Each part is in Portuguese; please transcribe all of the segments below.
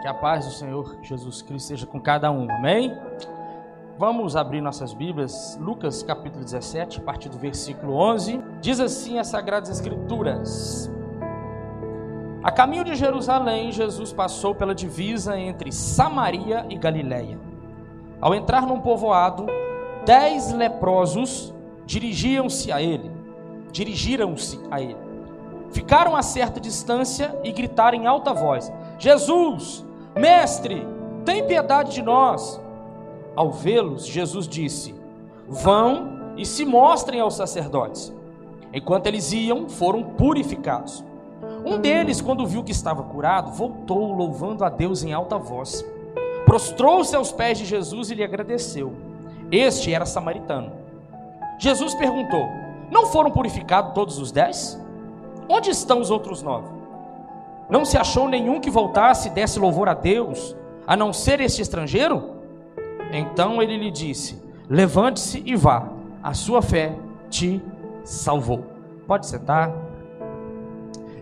Que a paz do Senhor Jesus Cristo seja com cada um. Amém? Vamos abrir nossas Bíblias, Lucas capítulo 17, a partir do versículo 11. Diz assim as Sagradas Escrituras: A caminho de Jerusalém, Jesus passou pela divisa entre Samaria e Galiléia. Ao entrar num povoado, dez leprosos dirigiam-se a ele. Dirigiram-se a ele. Ficaram a certa distância e gritaram em alta voz: Jesus, Mestre, tem piedade de nós. Ao vê-los, Jesus disse: Vão e se mostrem aos sacerdotes. Enquanto eles iam, foram purificados. Um deles, quando viu que estava curado, voltou louvando a Deus em alta voz. Prostrou-se aos pés de Jesus e lhe agradeceu. Este era samaritano. Jesus perguntou: Não foram purificados todos os dez? Onde estão os outros nove? Não se achou nenhum que voltasse e desse louvor a Deus, a não ser este estrangeiro? Então ele lhe disse: Levante-se e vá, a sua fé te salvou. Pode sentar.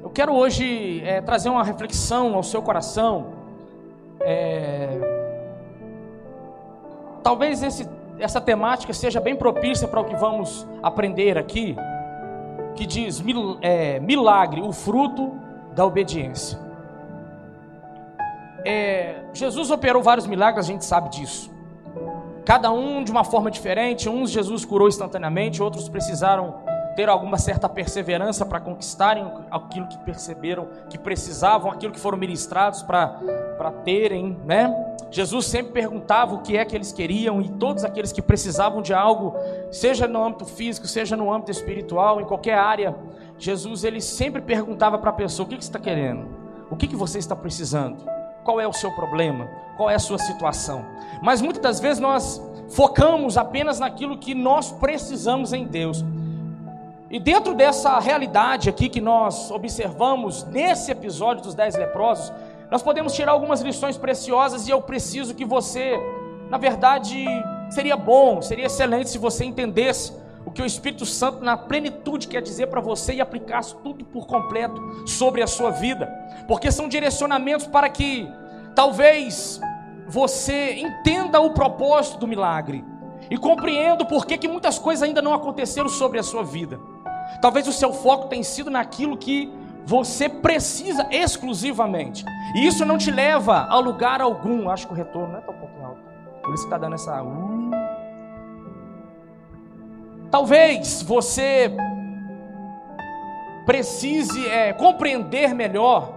Eu quero hoje é, trazer uma reflexão ao seu coração. É... Talvez esse, essa temática seja bem propícia para o que vamos aprender aqui, que diz é, milagre, o fruto da obediência. É, Jesus operou vários milagres, a gente sabe disso. Cada um de uma forma diferente. Uns Jesus curou instantaneamente, outros precisaram ter alguma certa perseverança para conquistarem aquilo que perceberam que precisavam, aquilo que foram ministrados para terem, né? Jesus sempre perguntava o que é que eles queriam e todos aqueles que precisavam de algo, seja no âmbito físico, seja no âmbito espiritual, em qualquer área, Jesus ele sempre perguntava para a pessoa: o que, que você está querendo? O que, que você está precisando? Qual é o seu problema? Qual é a sua situação? Mas muitas das vezes nós focamos apenas naquilo que nós precisamos em Deus. E dentro dessa realidade aqui que nós observamos nesse episódio dos dez leprosos, nós podemos tirar algumas lições preciosas e eu preciso que você, na verdade, seria bom, seria excelente se você entendesse que o Espírito Santo, na plenitude, quer dizer para você e aplicasse tudo por completo sobre a sua vida, porque são direcionamentos para que talvez você entenda o propósito do milagre e compreenda por que, que muitas coisas ainda não aconteceram sobre a sua vida. Talvez o seu foco tenha sido naquilo que você precisa exclusivamente, e isso não te leva a lugar algum. Acho que o retorno não é tão alto, por isso está dando essa. Uh, Talvez você precise é, compreender melhor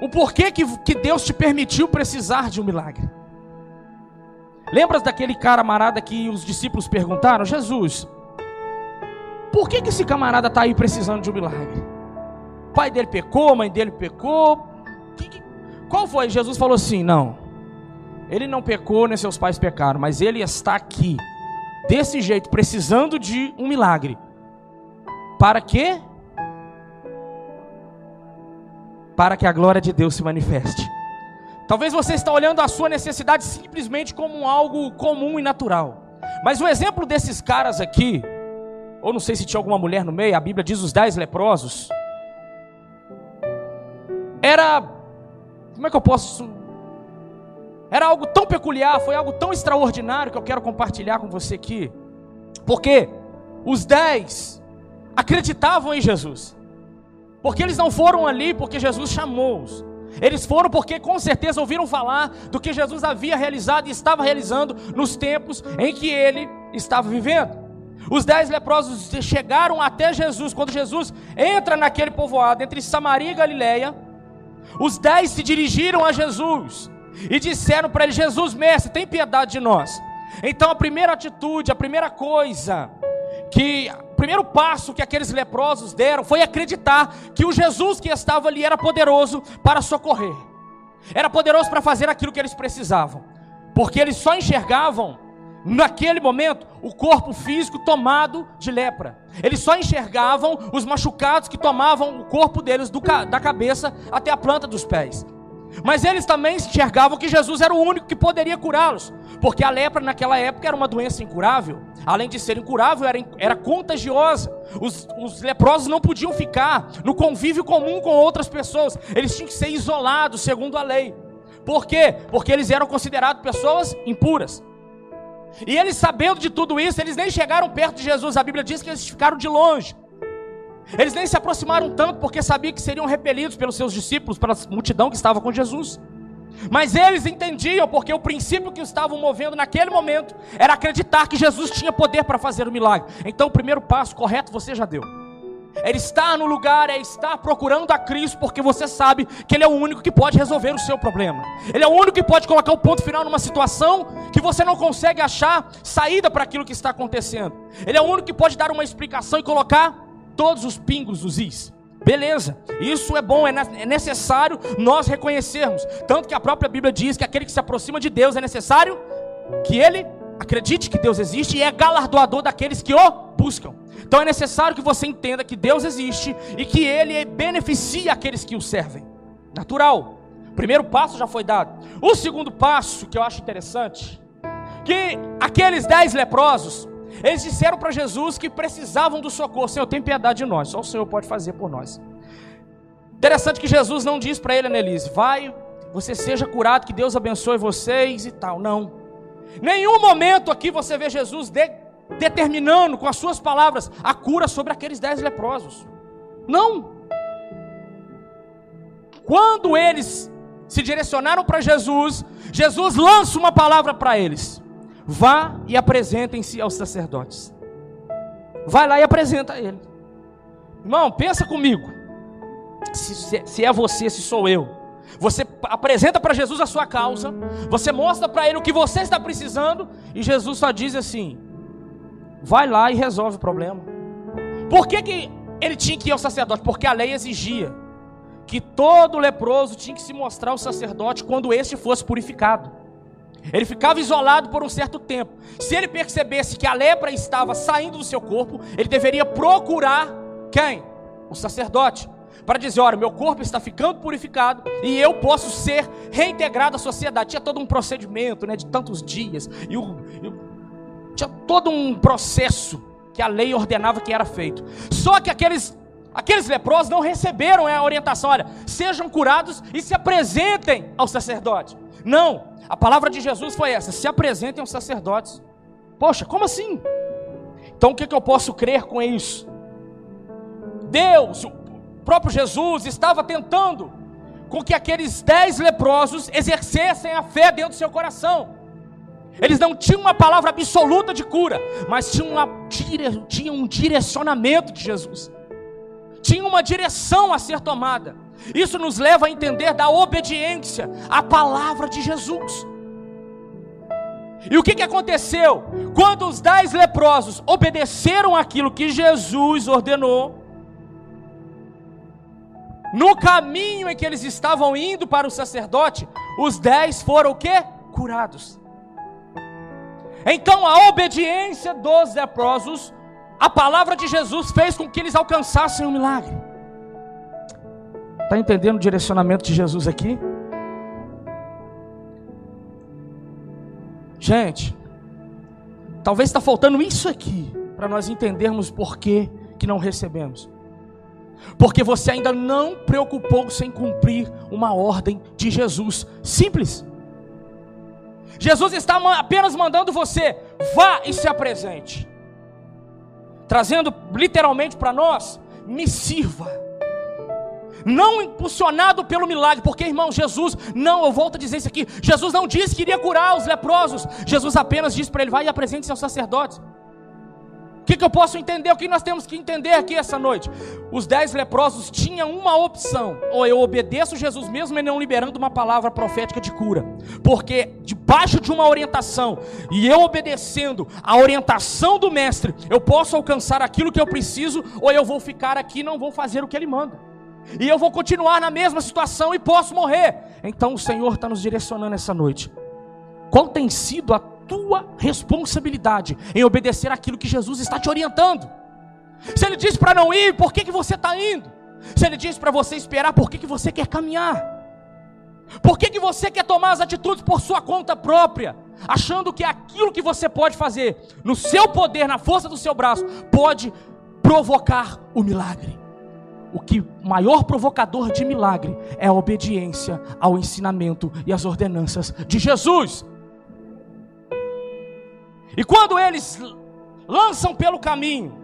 o porquê que, que Deus te permitiu precisar de um milagre. Lembras daquele camarada que os discípulos perguntaram? Jesus, por que, que esse camarada está aí precisando de um milagre? O pai dele pecou, a mãe dele pecou. Que, que, qual foi? Jesus falou assim: não, ele não pecou, nem seus pais pecaram, mas ele está aqui desse jeito, precisando de um milagre. Para quê? Para que a glória de Deus se manifeste. Talvez você está olhando a sua necessidade simplesmente como algo comum e natural. Mas o exemplo desses caras aqui, ou não sei se tinha alguma mulher no meio, a Bíblia diz os dez leprosos. Era, como é que eu posso era algo tão peculiar, foi algo tão extraordinário que eu quero compartilhar com você aqui. Porque os dez acreditavam em Jesus. Porque eles não foram ali porque Jesus chamou-os. Eles foram porque com certeza ouviram falar do que Jesus havia realizado e estava realizando nos tempos em que ele estava vivendo. Os dez leprosos chegaram até Jesus. Quando Jesus entra naquele povoado entre Samaria e Galiléia, os dez se dirigiram a Jesus e disseram para ele: Jesus, mestre, tem piedade de nós. Então a primeira atitude, a primeira coisa que o primeiro passo que aqueles leprosos deram foi acreditar que o Jesus que estava ali era poderoso para socorrer. era poderoso para fazer aquilo que eles precisavam, porque eles só enxergavam naquele momento, o corpo físico tomado de lepra. Eles só enxergavam os machucados que tomavam o corpo deles do, da cabeça até a planta dos pés. Mas eles também enxergavam que Jesus era o único que poderia curá-los, porque a lepra naquela época era uma doença incurável. Além de ser incurável, era, era contagiosa. Os, os leprosos não podiam ficar no convívio comum com outras pessoas, eles tinham que ser isolados segundo a lei. Por quê? Porque eles eram considerados pessoas impuras. E eles, sabendo de tudo isso, eles nem chegaram perto de Jesus. A Bíblia diz que eles ficaram de longe. Eles nem se aproximaram tanto porque sabiam que seriam repelidos pelos seus discípulos, pela multidão que estava com Jesus. Mas eles entendiam, porque o princípio que estavam movendo naquele momento era acreditar que Jesus tinha poder para fazer o milagre. Então, o primeiro passo correto você já deu. Ele está no lugar, é estar procurando a Cristo, porque você sabe que Ele é o único que pode resolver o seu problema. Ele é o único que pode colocar o ponto final numa situação que você não consegue achar saída para aquilo que está acontecendo. Ele é o único que pode dar uma explicação e colocar todos os pingos dos is. Beleza, isso é bom, é, é necessário nós reconhecermos. Tanto que a própria Bíblia diz que aquele que se aproxima de Deus é necessário que ele acredite que Deus existe e é galardoador daqueles que o buscam. Então é necessário que você entenda que Deus existe e que Ele beneficia aqueles que o servem. Natural. O primeiro passo já foi dado. O segundo passo, que eu acho interessante, que aqueles dez leprosos, eles disseram para Jesus que precisavam do socorro. Senhor, tem piedade de nós, só o Senhor pode fazer por nós. Interessante que Jesus não diz para ele, Annelise, vai, você seja curado, que Deus abençoe vocês e tal. Não. Nenhum momento aqui você vê Jesus de, determinando com as suas palavras a cura sobre aqueles dez leprosos. Não. Quando eles se direcionaram para Jesus, Jesus lança uma palavra para eles: vá e apresentem-se aos sacerdotes. Vai lá e apresenta ele. Irmão, pensa comigo. Se, se é você, se sou eu. Você apresenta para Jesus a sua causa, você mostra para ele o que você está precisando, e Jesus só diz assim: vai lá e resolve o problema. Por que, que ele tinha que ir ao sacerdote? Porque a lei exigia que todo leproso tinha que se mostrar ao sacerdote quando este fosse purificado. Ele ficava isolado por um certo tempo. Se ele percebesse que a lepra estava saindo do seu corpo, ele deveria procurar quem? O sacerdote para dizer: olha, meu corpo está ficando purificado e eu posso ser reintegrado à sociedade. Tinha todo um procedimento, né, de tantos dias, e, o, e tinha todo um processo que a lei ordenava que era feito. Só que aqueles Aqueles leprosos não receberam a orientação, olha, sejam curados e se apresentem ao sacerdote. Não, a palavra de Jesus foi essa: se apresentem aos sacerdotes. Poxa, como assim? Então o que, que eu posso crer com isso? Deus, próprio Jesus estava tentando com que aqueles dez leprosos exercessem a fé dentro do seu coração. Eles não tinham uma palavra absoluta de cura, mas tinham, uma, tinham um direcionamento de Jesus. Tinha uma direção a ser tomada. Isso nos leva a entender da obediência à palavra de Jesus. E o que, que aconteceu? Quando os dez leprosos obedeceram aquilo que Jesus ordenou, no caminho em que eles estavam indo para o sacerdote, os dez foram o que? Curados. Então a obediência dos leprosos, a palavra de Jesus fez com que eles alcançassem o um milagre. Está entendendo o direcionamento de Jesus aqui? Gente, talvez está faltando isso aqui para nós entendermos por que, que não recebemos porque você ainda não preocupou-se em cumprir uma ordem de Jesus. Simples. Jesus está apenas mandando você, vá e se apresente. Trazendo literalmente para nós, me sirva. Não impulsionado pelo milagre, porque irmão, Jesus, não, eu volto a dizer isso aqui: Jesus não disse que iria curar os leprosos, Jesus apenas disse para ele: vai e apresente-se aos sacerdotes. Que, que, eu posso entender? O que nós temos que entender aqui essa noite? Os dez leprosos tinham uma opção: ou eu obedeço Jesus mesmo e não liberando uma palavra profética de cura, porque debaixo de uma orientação e eu obedecendo a orientação do Mestre, eu posso alcançar aquilo que eu preciso, ou eu vou ficar aqui e não vou fazer o que Ele manda. e eu vou continuar na mesma situação e posso morrer. Então o Senhor está nos direcionando essa noite. Qual tem sido a tua responsabilidade em obedecer aquilo que Jesus está te orientando? Se Ele diz para não ir, por que, que você está indo? Se Ele diz para você esperar, por que, que você quer caminhar? Por que, que você quer tomar as atitudes por sua conta própria? Achando que aquilo que você pode fazer, no seu poder, na força do seu braço, pode provocar o milagre. O que maior provocador de milagre é a obediência ao ensinamento e às ordenanças de Jesus. E quando eles lançam pelo caminho,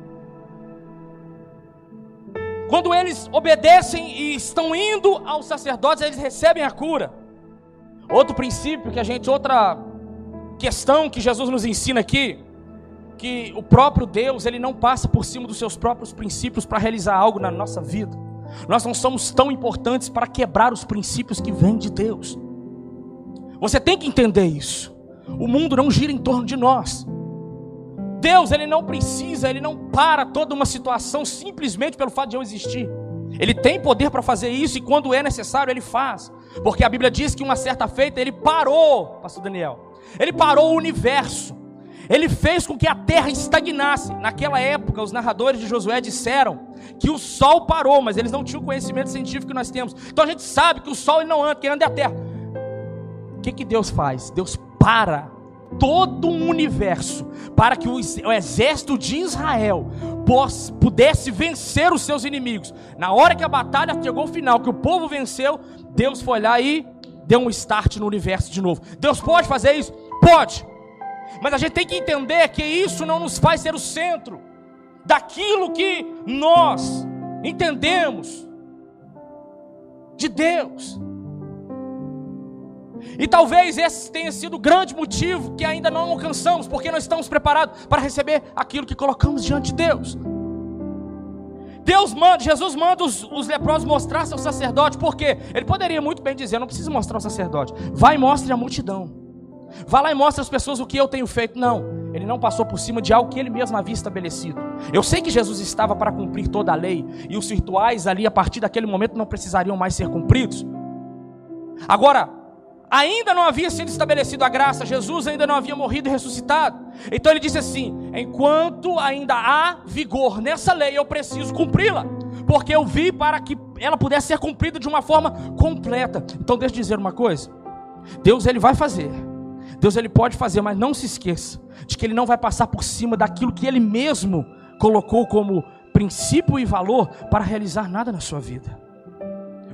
quando eles obedecem e estão indo aos sacerdotes, eles recebem a cura. Outro princípio que a gente, outra questão que Jesus nos ensina aqui, que o próprio Deus, ele não passa por cima dos seus próprios princípios para realizar algo na nossa vida. Nós não somos tão importantes para quebrar os princípios que vêm de Deus. Você tem que entender isso. O mundo não gira em torno de nós. Deus, ele não precisa, ele não para toda uma situação simplesmente pelo fato de eu existir. Ele tem poder para fazer isso e quando é necessário ele faz. Porque a Bíblia diz que uma certa feita ele parou, pastor Daniel. Ele parou o universo. Ele fez com que a terra estagnasse. Naquela época, os narradores de Josué disseram que o sol parou, mas eles não tinham o conhecimento científico que nós temos. Então a gente sabe que o sol ele não anda, quem anda é a terra. O que, que Deus faz? Deus para todo um universo para que o, exército de Israel pudesse vencer os seus inimigos. Na hora que a batalha chegou ao final, que o povo venceu, Deus foi lá e deu um start no universo de novo. Deus pode fazer isso? Pode. Mas a gente tem que entender que isso não nos faz ser o centro daquilo que nós entendemos de Deus. E talvez esse tenha sido o grande motivo que ainda não alcançamos, porque não estamos preparados para receber aquilo que colocamos diante de Deus. Deus manda, Jesus manda os, os leprosos mostrar seu sacerdote, porque ele poderia muito bem dizer: não precisa mostrar o sacerdote, vai e mostre a multidão. Vá lá e mostre às pessoas o que eu tenho feito. Não, ele não passou por cima de algo que ele mesmo havia estabelecido. Eu sei que Jesus estava para cumprir toda a lei, e os rituais ali, a partir daquele momento, não precisariam mais ser cumpridos. Agora, ainda não havia sido estabelecida a graça, Jesus ainda não havia morrido e ressuscitado. Então ele disse assim: enquanto ainda há vigor nessa lei, eu preciso cumpri-la, porque eu vi para que ela pudesse ser cumprida de uma forma completa. Então deixa eu dizer uma coisa: Deus ele vai fazer, Deus ele pode fazer, mas não se esqueça de que ele não vai passar por cima daquilo que ele mesmo colocou como princípio e valor para realizar nada na sua vida.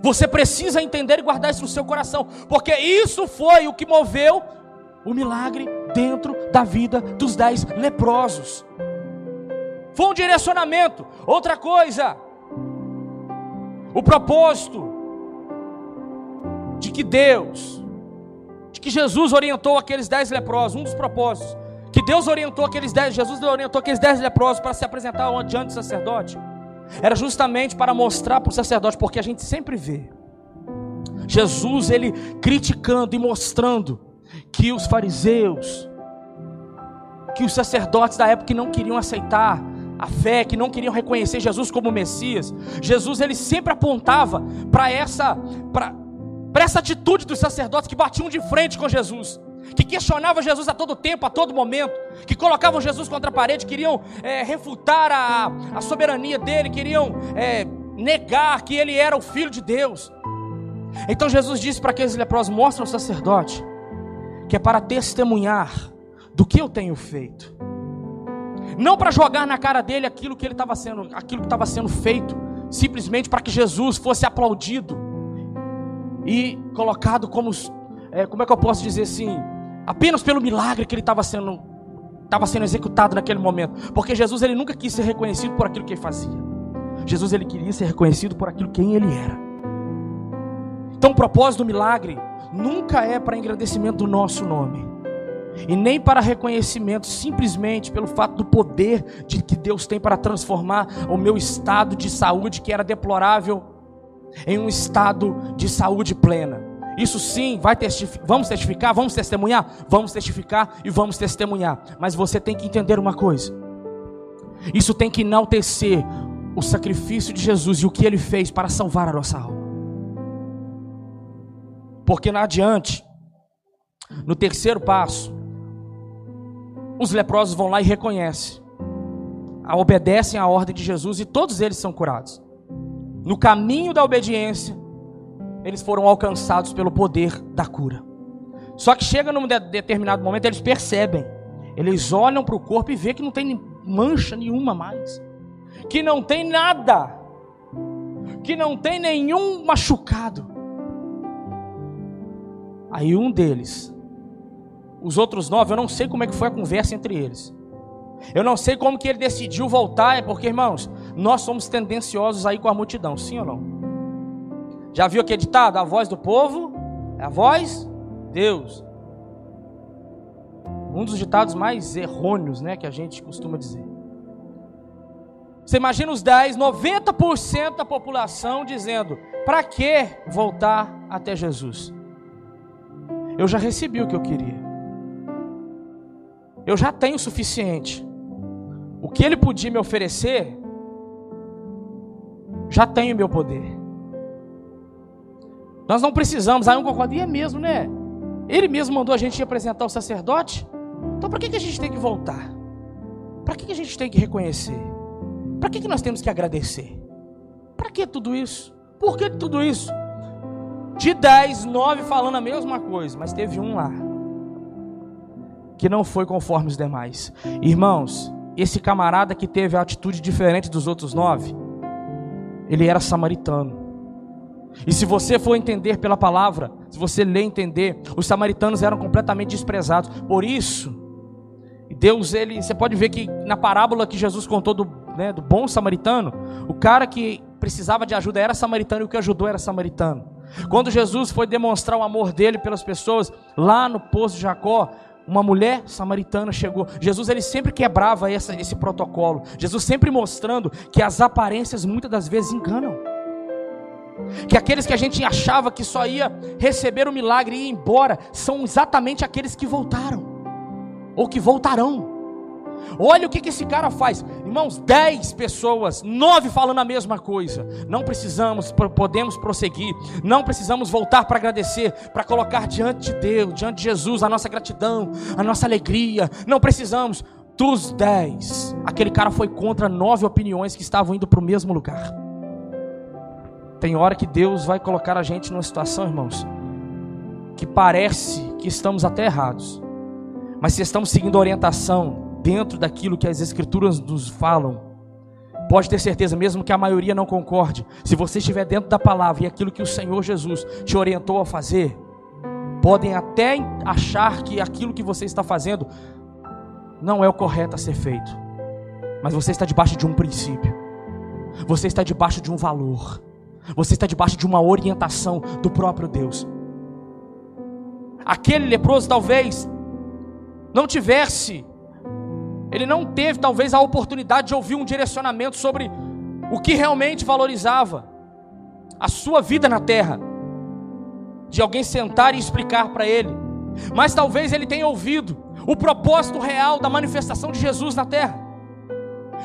Você precisa entender e guardar isso no seu coração, porque isso foi o que moveu o milagre dentro da vida dos dez leprosos. Foi um direcionamento. Outra coisa, o propósito de que Deus, de que Jesus orientou aqueles dez leprosos, um dos propósitos, que Deus orientou aqueles dez, Jesus orientou aqueles dez leprosos para se apresentar diante do sacerdote era justamente para mostrar para o sacerdote, porque a gente sempre vê Jesus ele criticando e mostrando que os fariseus, que os sacerdotes da época não queriam aceitar a fé, que não queriam reconhecer Jesus como Messias, Jesus ele sempre apontava para essa para essa atitude dos sacerdotes que batiam de frente com Jesus que questionavam Jesus a todo tempo, a todo momento, que colocavam Jesus contra a parede, queriam é, refutar a, a soberania dele, queriam é, negar que ele era o filho de Deus. Então Jesus disse para aqueles leprosos: mostra ao sacerdote que é para testemunhar do que eu tenho feito, não para jogar na cara dele aquilo que ele estava sendo, aquilo que estava sendo feito, simplesmente para que Jesus fosse aplaudido e colocado como, é, como é que eu posso dizer assim, apenas pelo milagre que ele estava sendo, estava sendo executado naquele momento. Porque Jesus ele nunca quis ser reconhecido por aquilo que ele fazia. Jesus ele queria ser reconhecido por aquilo quem ele era. Então o propósito do milagre nunca é para engrandecimento do nosso nome. E nem para reconhecimento simplesmente pelo fato do poder de que Deus tem para transformar o meu estado de saúde que era deplorável em um estado de saúde plena. Isso sim, vai testificar, vamos testificar, vamos testemunhar, vamos testificar e vamos testemunhar. Mas você tem que entender uma coisa. Isso tem que enaltecer o sacrifício de Jesus e o que ele fez para salvar a nossa alma. Porque na adiante, no terceiro passo, os leprosos vão lá e reconhecem, obedecem à ordem de Jesus e todos eles são curados. No caminho da obediência, eles foram alcançados pelo poder da cura. Só que chega num determinado momento, eles percebem, eles olham para o corpo e vê que não tem mancha nenhuma mais, que não tem nada, que não tem nenhum machucado. Aí um deles, os outros nove, eu não sei como é que foi a conversa entre eles. Eu não sei como que ele decidiu voltar, é porque, irmãos, nós somos tendenciosos aí com a multidão, sim ou não? Já viu aquele ditado? A voz do povo é a voz Deus. Um dos ditados mais errôneos, né, que a gente costuma dizer. Você imagina os 10, 90% da população dizendo: para que voltar até Jesus? Eu já recebi o que eu queria. Eu já tenho o suficiente. O que ele podia me oferecer, já tenho meu poder. Nós não precisamos, aí um concorda, e é mesmo, né? Ele mesmo mandou a gente apresentar o sacerdote. Então para que, que a gente tem que voltar? Para que, que a gente tem que reconhecer? Para que, que nós temos que agradecer? Para que tudo isso? Por que tudo isso? De dez, nove falando a mesma coisa, mas teve um lá que não foi conforme os demais. Irmãos, esse camarada que teve a atitude diferente dos outros nove, ele era samaritano. E se você for entender pela palavra, se você ler entender, os samaritanos eram completamente desprezados. Por isso, Deus, ele, você pode ver que na parábola que Jesus contou do, né, do bom samaritano, o cara que precisava de ajuda era samaritano e o que ajudou era samaritano. Quando Jesus foi demonstrar o amor dele pelas pessoas, lá no poço de Jacó, uma mulher samaritana chegou. Jesus ele sempre quebrava essa, esse protocolo. Jesus sempre mostrando que as aparências muitas das vezes enganam. Que aqueles que a gente achava que só ia receber o milagre e ir embora, são exatamente aqueles que voltaram, ou que voltarão. Olha o que, que esse cara faz, irmãos: dez pessoas, nove falando a mesma coisa. Não precisamos, podemos prosseguir, não precisamos voltar para agradecer, para colocar diante de Deus, diante de Jesus, a nossa gratidão, a nossa alegria. Não precisamos. Dos dez, aquele cara foi contra nove opiniões que estavam indo para o mesmo lugar. Tem hora que Deus vai colocar a gente numa situação, irmãos, que parece que estamos até errados. Mas se estamos seguindo a orientação dentro daquilo que as Escrituras nos falam, pode ter certeza, mesmo que a maioria não concorde, se você estiver dentro da palavra e aquilo que o Senhor Jesus te orientou a fazer, podem até achar que aquilo que você está fazendo não é o correto a ser feito, mas você está debaixo de um princípio, você está debaixo de um valor. Você está debaixo de uma orientação do próprio Deus. Aquele leproso talvez não tivesse, ele não teve talvez a oportunidade de ouvir um direcionamento sobre o que realmente valorizava a sua vida na terra, de alguém sentar e explicar para ele. Mas talvez ele tenha ouvido o propósito real da manifestação de Jesus na terra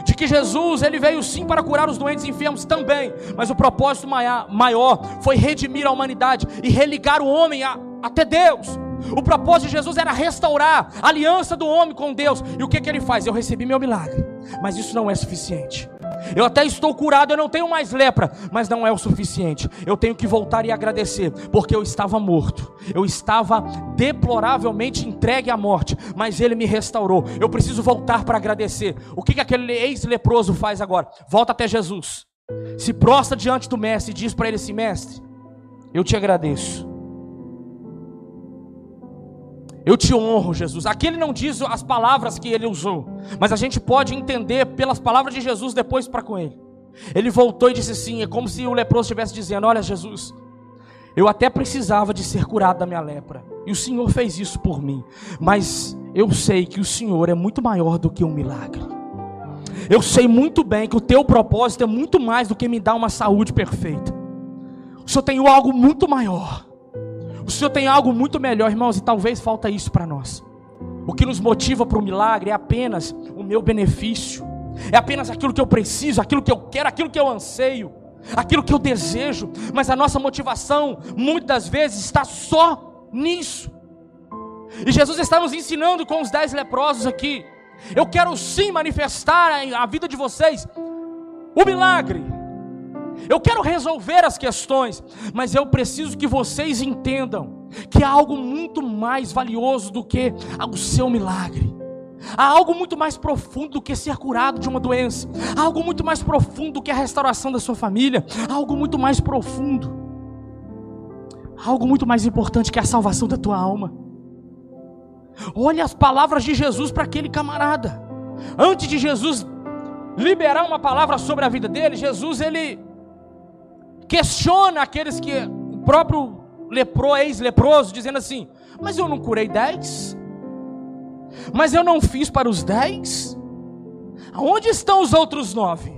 de que Jesus ele veio sim para curar os doentes e enfermos também, mas o propósito maior foi redimir a humanidade e religar o homem a, até Deus. O propósito de Jesus era restaurar a aliança do homem com Deus. E o que, que ele faz? Eu recebi meu milagre, mas isso não é suficiente. Eu até estou curado, eu não tenho mais lepra, mas não é o suficiente. Eu tenho que voltar e agradecer, porque eu estava morto, eu estava deploravelmente entregue à morte, mas Ele me restaurou. Eu preciso voltar para agradecer. O que, que aquele ex-leproso faz agora? Volta até Jesus, se prostra diante do Mestre e diz para ele assim: Mestre, eu te agradeço. Eu te honro, Jesus. Aqui ele não diz as palavras que ele usou, mas a gente pode entender pelas palavras de Jesus depois para com ele. Ele voltou e disse assim: é como se o leproso estivesse dizendo: Olha, Jesus, eu até precisava de ser curado da minha lepra, e o Senhor fez isso por mim, mas eu sei que o Senhor é muito maior do que um milagre. Eu sei muito bem que o teu propósito é muito mais do que me dar uma saúde perfeita. O Senhor tem algo muito maior. O Senhor tem algo muito melhor, irmãos, e talvez falta isso para nós. O que nos motiva para o milagre é apenas o meu benefício, é apenas aquilo que eu preciso, aquilo que eu quero, aquilo que eu anseio, aquilo que eu desejo, mas a nossa motivação muitas vezes está só nisso. E Jesus está nos ensinando com os dez leprosos aqui. Eu quero sim manifestar a vida de vocês o milagre. Eu quero resolver as questões, mas eu preciso que vocês entendam que há algo muito mais valioso do que o seu milagre. Há algo muito mais profundo do que ser curado de uma doença. Há algo muito mais profundo do que a restauração da sua família. Há algo muito mais profundo. Há algo muito mais importante que a salvação da tua alma. Olha as palavras de Jesus para aquele camarada. Antes de Jesus liberar uma palavra sobre a vida dele, Jesus ele questiona aqueles que o próprio lepro, ex-leproso, dizendo assim: Mas eu não curei dez? Mas eu não fiz para os dez? Aonde estão os outros nove?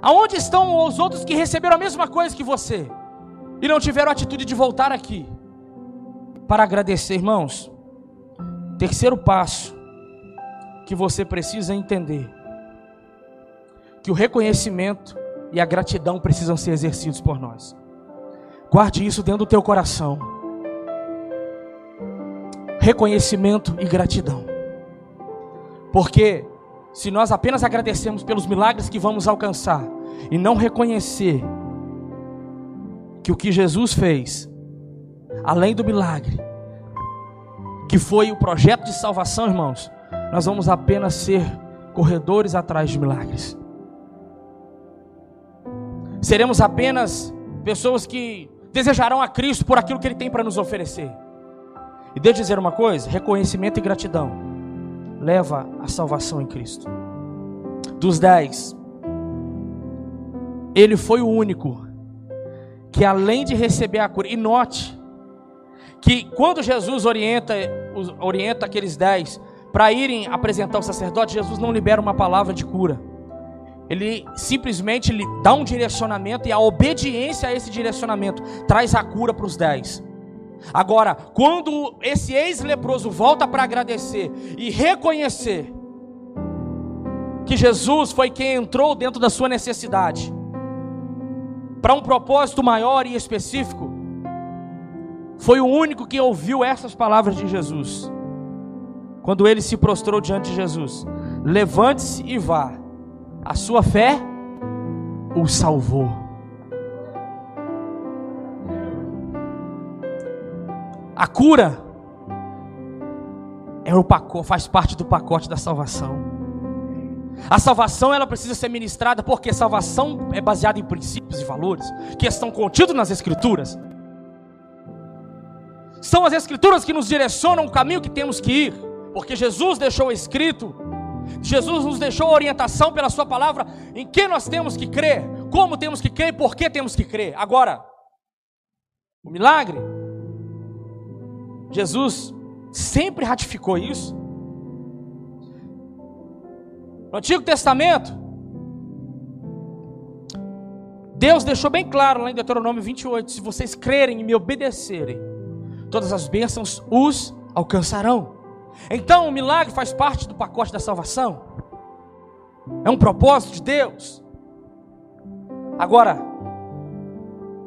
Aonde estão os outros que receberam a mesma coisa que você e não tiveram a atitude de voltar aqui para agradecer, irmãos? Terceiro passo que você precisa entender que o reconhecimento e a gratidão precisam ser exercidos por nós. Guarde isso dentro do teu coração. Reconhecimento e gratidão. Porque se nós apenas agradecemos pelos milagres que vamos alcançar e não reconhecer que o que Jesus fez, além do milagre, que foi o projeto de salvação, irmãos, nós vamos apenas ser corredores atrás de milagres seremos apenas pessoas que desejarão a Cristo por aquilo que Ele tem para nos oferecer. E deixa eu dizer uma coisa: reconhecimento e gratidão leva à salvação em Cristo. Dos dez, ele foi o único que, além de receber a cura, e note que quando Jesus orienta, orienta aqueles dez para irem apresentar o sacerdote, Jesus não libera uma palavra de cura. Ele simplesmente lhe dá um direcionamento e a obediência a esse direcionamento traz a cura para os dez. Agora, quando esse ex-leproso volta para agradecer e reconhecer que Jesus foi quem entrou dentro da sua necessidade para um propósito maior e específico, foi o único que ouviu essas palavras de Jesus. Quando ele se prostrou diante de Jesus: Levante-se e vá a sua fé o salvou. A cura é o pacote, faz parte do pacote da salvação. A salvação ela precisa ser ministrada porque salvação é baseada em princípios e valores que estão contidos nas escrituras. São as escrituras que nos direcionam o caminho que temos que ir, porque Jesus deixou escrito Jesus nos deixou orientação pela Sua palavra em que nós temos que crer, como temos que crer e por que temos que crer. Agora, o milagre, Jesus sempre ratificou isso. No Antigo Testamento, Deus deixou bem claro lá em Deuteronômio 28: se vocês crerem e me obedecerem, todas as bênçãos os alcançarão. Então o milagre faz parte do pacote da salvação. É um propósito de Deus. Agora,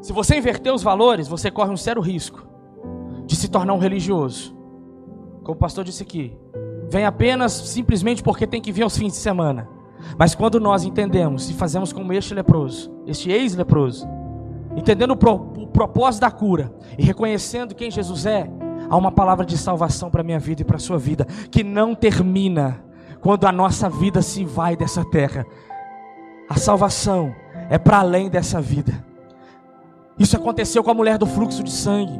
se você inverter os valores, você corre um sério risco de se tornar um religioso. Como o pastor disse aqui, vem apenas simplesmente porque tem que vir aos fins de semana. Mas quando nós entendemos e fazemos como este leproso, este ex-leproso, entendendo o, pro, o propósito da cura e reconhecendo quem Jesus é, há uma palavra de salvação para a minha vida e para a sua vida, que não termina quando a nossa vida se vai dessa terra. A salvação é para além dessa vida. Isso aconteceu com a mulher do fluxo de sangue.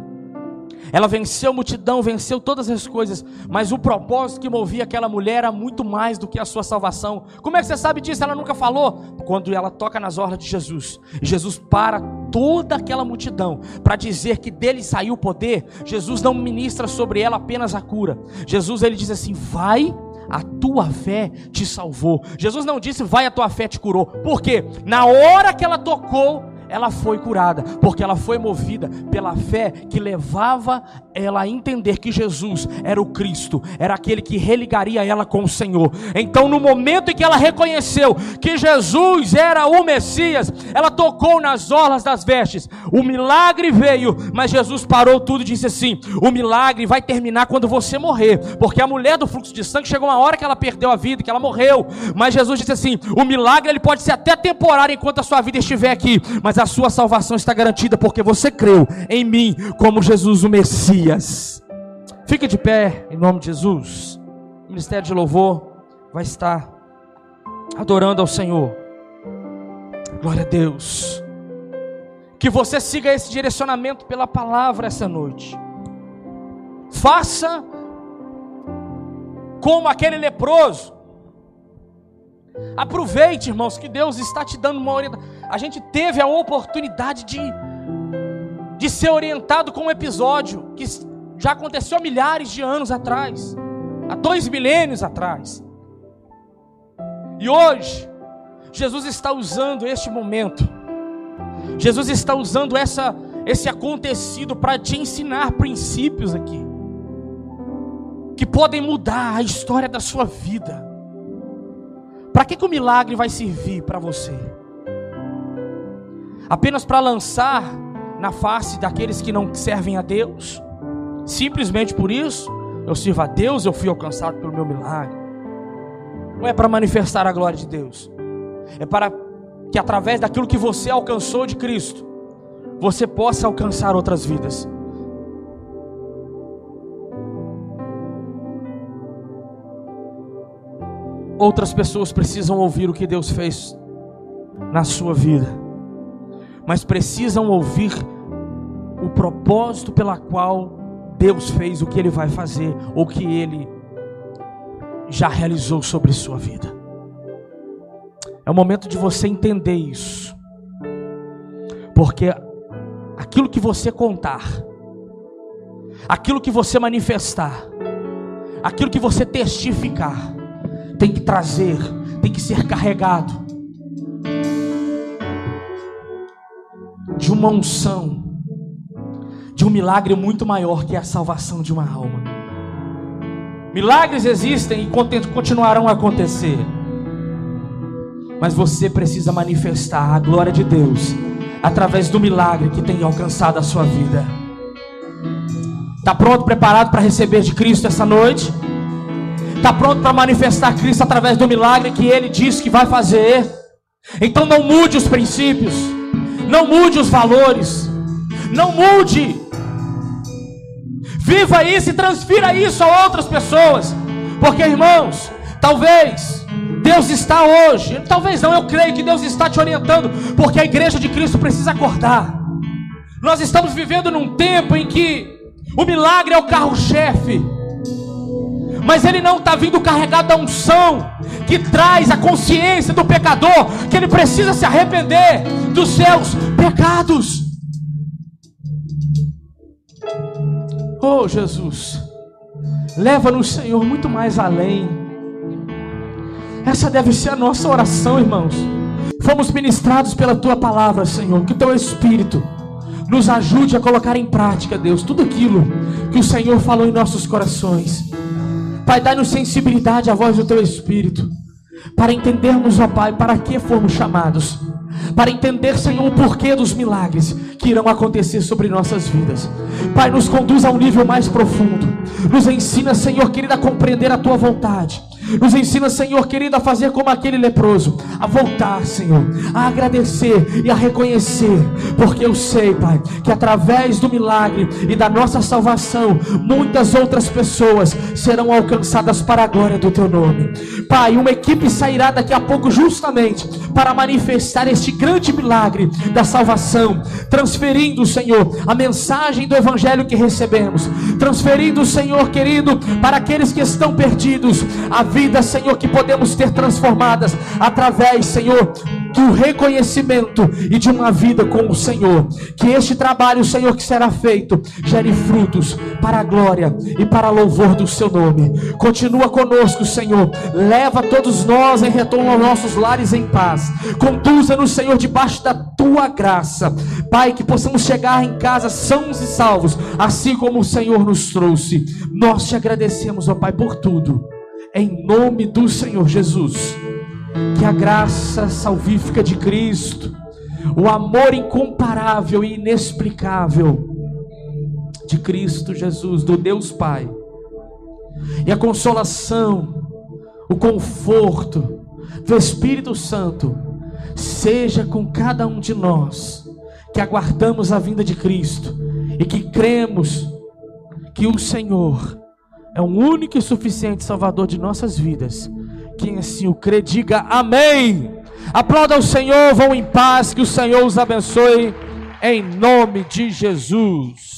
Ela venceu a multidão, venceu todas as coisas, mas o propósito que movia aquela mulher era muito mais do que a sua salvação. Como é que você sabe disso? Ela nunca falou. Quando ela toca nas ordens de Jesus, Jesus para toda aquela multidão para dizer que dele saiu o poder. Jesus não ministra sobre ela apenas a cura. Jesus ele diz assim: "Vai, a tua fé te salvou". Jesus não disse: "Vai, a tua fé te curou". Porque na hora que ela tocou, ela foi curada, porque ela foi movida pela fé que levava ela a entender que Jesus era o Cristo, era aquele que religaria ela com o Senhor. Então, no momento em que ela reconheceu que Jesus era o Messias, ela tocou nas orlas das vestes. O milagre veio, mas Jesus parou tudo e disse assim: O milagre vai terminar quando você morrer, porque a mulher do fluxo de sangue chegou uma hora que ela perdeu a vida, que ela morreu. Mas Jesus disse assim: O milagre ele pode ser até temporário enquanto a sua vida estiver aqui, mas a sua salvação está garantida porque você creu em mim como Jesus o Messias. Fique de pé em nome de Jesus. O ministério de louvor vai estar adorando ao Senhor. Glória a Deus. Que você siga esse direcionamento pela palavra essa noite. Faça como aquele leproso. Aproveite, irmãos, que Deus está te dando uma orientação. A gente teve a oportunidade de, de ser orientado com um episódio que já aconteceu milhares de anos atrás há dois milênios atrás. E hoje, Jesus está usando este momento, Jesus está usando essa, esse acontecido para te ensinar princípios aqui, que podem mudar a história da sua vida. Para que, que o milagre vai servir para você? Apenas para lançar na face daqueles que não servem a Deus? Simplesmente por isso? Eu sirvo a Deus, eu fui alcançado pelo meu milagre. Não é para manifestar a glória de Deus, é para que através daquilo que você alcançou de Cristo, você possa alcançar outras vidas. Outras pessoas precisam ouvir o que Deus fez na sua vida, mas precisam ouvir o propósito pela qual Deus fez o que Ele vai fazer, ou que Ele já realizou sobre sua vida. É o momento de você entender isso, porque aquilo que você contar, aquilo que você manifestar, aquilo que você testificar, tem que trazer, tem que ser carregado de uma unção, de um milagre muito maior que a salvação de uma alma. Milagres existem e continuarão a acontecer. Mas você precisa manifestar a glória de Deus através do milagre que tem alcançado a sua vida. Está pronto, preparado para receber de Cristo essa noite? Está pronto para manifestar Cristo através do milagre que Ele disse que vai fazer? Então não mude os princípios, não mude os valores, não mude. Viva isso e transfira isso a outras pessoas, porque irmãos, talvez Deus está hoje, talvez não, eu creio que Deus está te orientando, porque a igreja de Cristo precisa acordar. Nós estamos vivendo num tempo em que o milagre é o carro-chefe mas ele não está vindo carregado da unção que traz a consciência do pecador que ele precisa se arrepender dos seus pecados. Oh Jesus, leva-nos, Senhor, muito mais além. Essa deve ser a nossa oração, irmãos. Fomos ministrados pela tua palavra, Senhor, que o teu Espírito nos ajude a colocar em prática, Deus, tudo aquilo que o Senhor falou em nossos corações. Pai, dá-nos sensibilidade à voz do teu Espírito, para entendermos, ó Pai, para que fomos chamados, para entender, Senhor, o porquê dos milagres que irão acontecer sobre nossas vidas. Pai, nos conduz a um nível mais profundo, nos ensina, Senhor querido, a compreender a tua vontade nos ensina, Senhor querido, a fazer como aquele leproso, a voltar, Senhor, a agradecer e a reconhecer, porque eu sei, Pai, que através do milagre e da nossa salvação, muitas outras pessoas serão alcançadas para a glória do Teu nome. Pai, uma equipe sairá daqui a pouco justamente para manifestar este grande milagre da salvação, transferindo, Senhor, a mensagem do Evangelho que recebemos, transferindo, Senhor querido, para aqueles que estão perdidos, a vidas, Senhor, que podemos ter transformadas através, Senhor, do reconhecimento e de uma vida com o Senhor. Que este trabalho, Senhor, que será feito, gere frutos para a glória e para louvor do seu nome. Continua conosco, Senhor. Leva todos nós em retorno aos nossos lares em paz. Conduza-nos, Senhor, debaixo da tua graça. Pai, que possamos chegar em casa sãos e salvos, assim como o Senhor nos trouxe. Nós te agradecemos, ó Pai, por tudo. Em nome do Senhor Jesus. Que a graça salvífica de Cristo, o amor incomparável e inexplicável de Cristo Jesus, do Deus Pai, e a consolação, o conforto do Espírito Santo, seja com cada um de nós que aguardamos a vinda de Cristo e que cremos que o Senhor é o único e suficiente Salvador de nossas vidas. Quem assim o crê, diga amém. Aplauda o Senhor, vão em paz, que o Senhor os abençoe, em nome de Jesus.